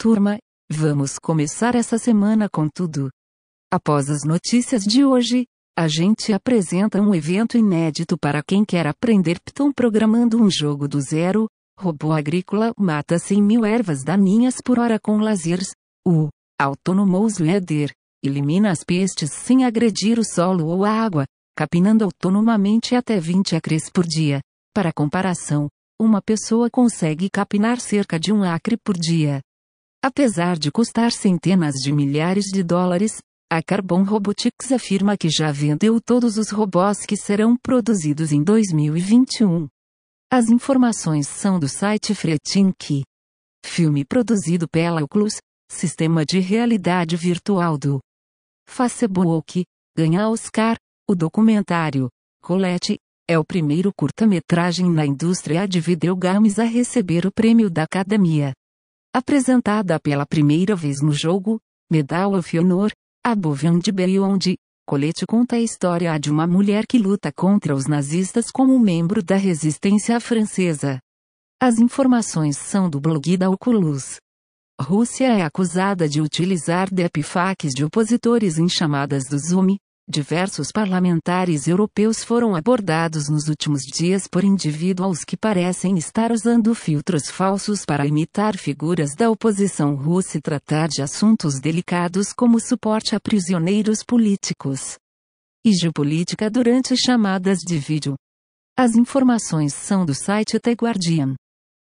Turma, vamos começar essa semana com tudo. Após as notícias de hoje, a gente apresenta um evento inédito para quem quer aprender Python programando um jogo do zero. Robô agrícola mata 100 mil ervas daninhas por hora com lasers. O Autonomous Leader elimina as pestes sem agredir o solo ou a água, capinando autonomamente até 20 acres por dia. Para comparação, uma pessoa consegue capinar cerca de um acre por dia. Apesar de custar centenas de milhares de dólares, a Carbon Robotics afirma que já vendeu todos os robôs que serão produzidos em 2021. As informações são do site Fretink. Filme produzido pela Oculus, sistema de realidade virtual do Facebook, ganha Oscar, o documentário Colette é o primeiro curta-metragem na indústria de videogames a receber o prêmio da Academia. Apresentada pela primeira vez no jogo, Medal of Honor, Above and Beyond, Colette conta a história de uma mulher que luta contra os nazistas como membro da resistência francesa. As informações são do blog da Oculus. Rússia é acusada de utilizar deepfakes de opositores em chamadas do Zoom, Diversos parlamentares europeus foram abordados nos últimos dias por indivíduos que parecem estar usando filtros falsos para imitar figuras da oposição russa e tratar de assuntos delicados como suporte a prisioneiros políticos e geopolítica durante chamadas de vídeo. As informações são do site The Guardian.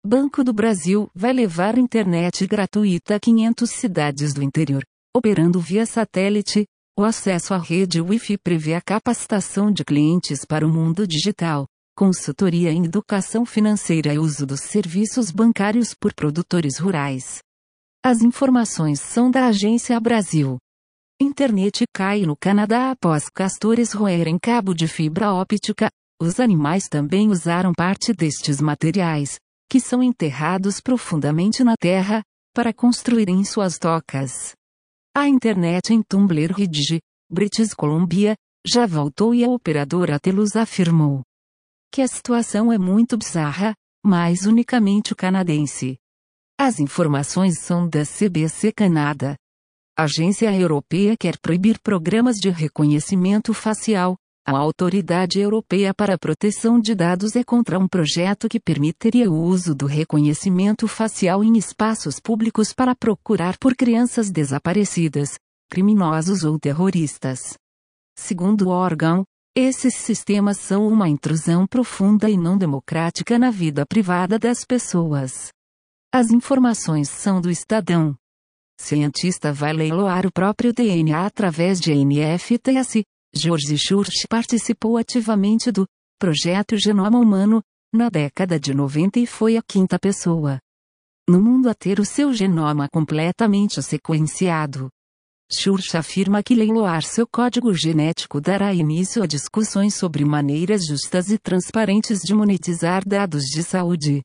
Banco do Brasil vai levar internet gratuita a 500 cidades do interior, operando via satélite, o acesso à rede Wi-Fi prevê a capacitação de clientes para o mundo digital, consultoria em educação financeira e uso dos serviços bancários por produtores rurais. As informações são da Agência Brasil. Internet cai no Canadá após castores roerem cabo de fibra óptica. Os animais também usaram parte destes materiais, que são enterrados profundamente na terra, para construírem suas tocas. A internet em Tumblr Ridge, British Columbia, já voltou e a operadora Telus afirmou que a situação é muito bizarra, mas unicamente canadense. As informações são da CBC Canadá. Agência europeia quer proibir programas de reconhecimento facial, a Autoridade Europeia para a Proteção de Dados é contra um projeto que permitiria o uso do reconhecimento facial em espaços públicos para procurar por crianças desaparecidas, criminosos ou terroristas. Segundo o órgão, esses sistemas são uma intrusão profunda e não democrática na vida privada das pessoas. As informações são do Estadão. Cientista vai leiloar o próprio DNA através de NFTs, George Church participou ativamente do Projeto Genoma Humano, na década de 90 e foi a quinta pessoa no mundo a ter o seu genoma completamente sequenciado. Church afirma que leiloar seu código genético dará início a discussões sobre maneiras justas e transparentes de monetizar dados de saúde.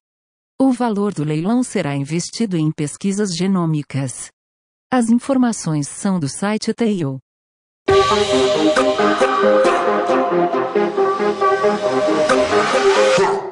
O valor do leilão será investido em pesquisas genômicas. As informações são do site Tail. Huh.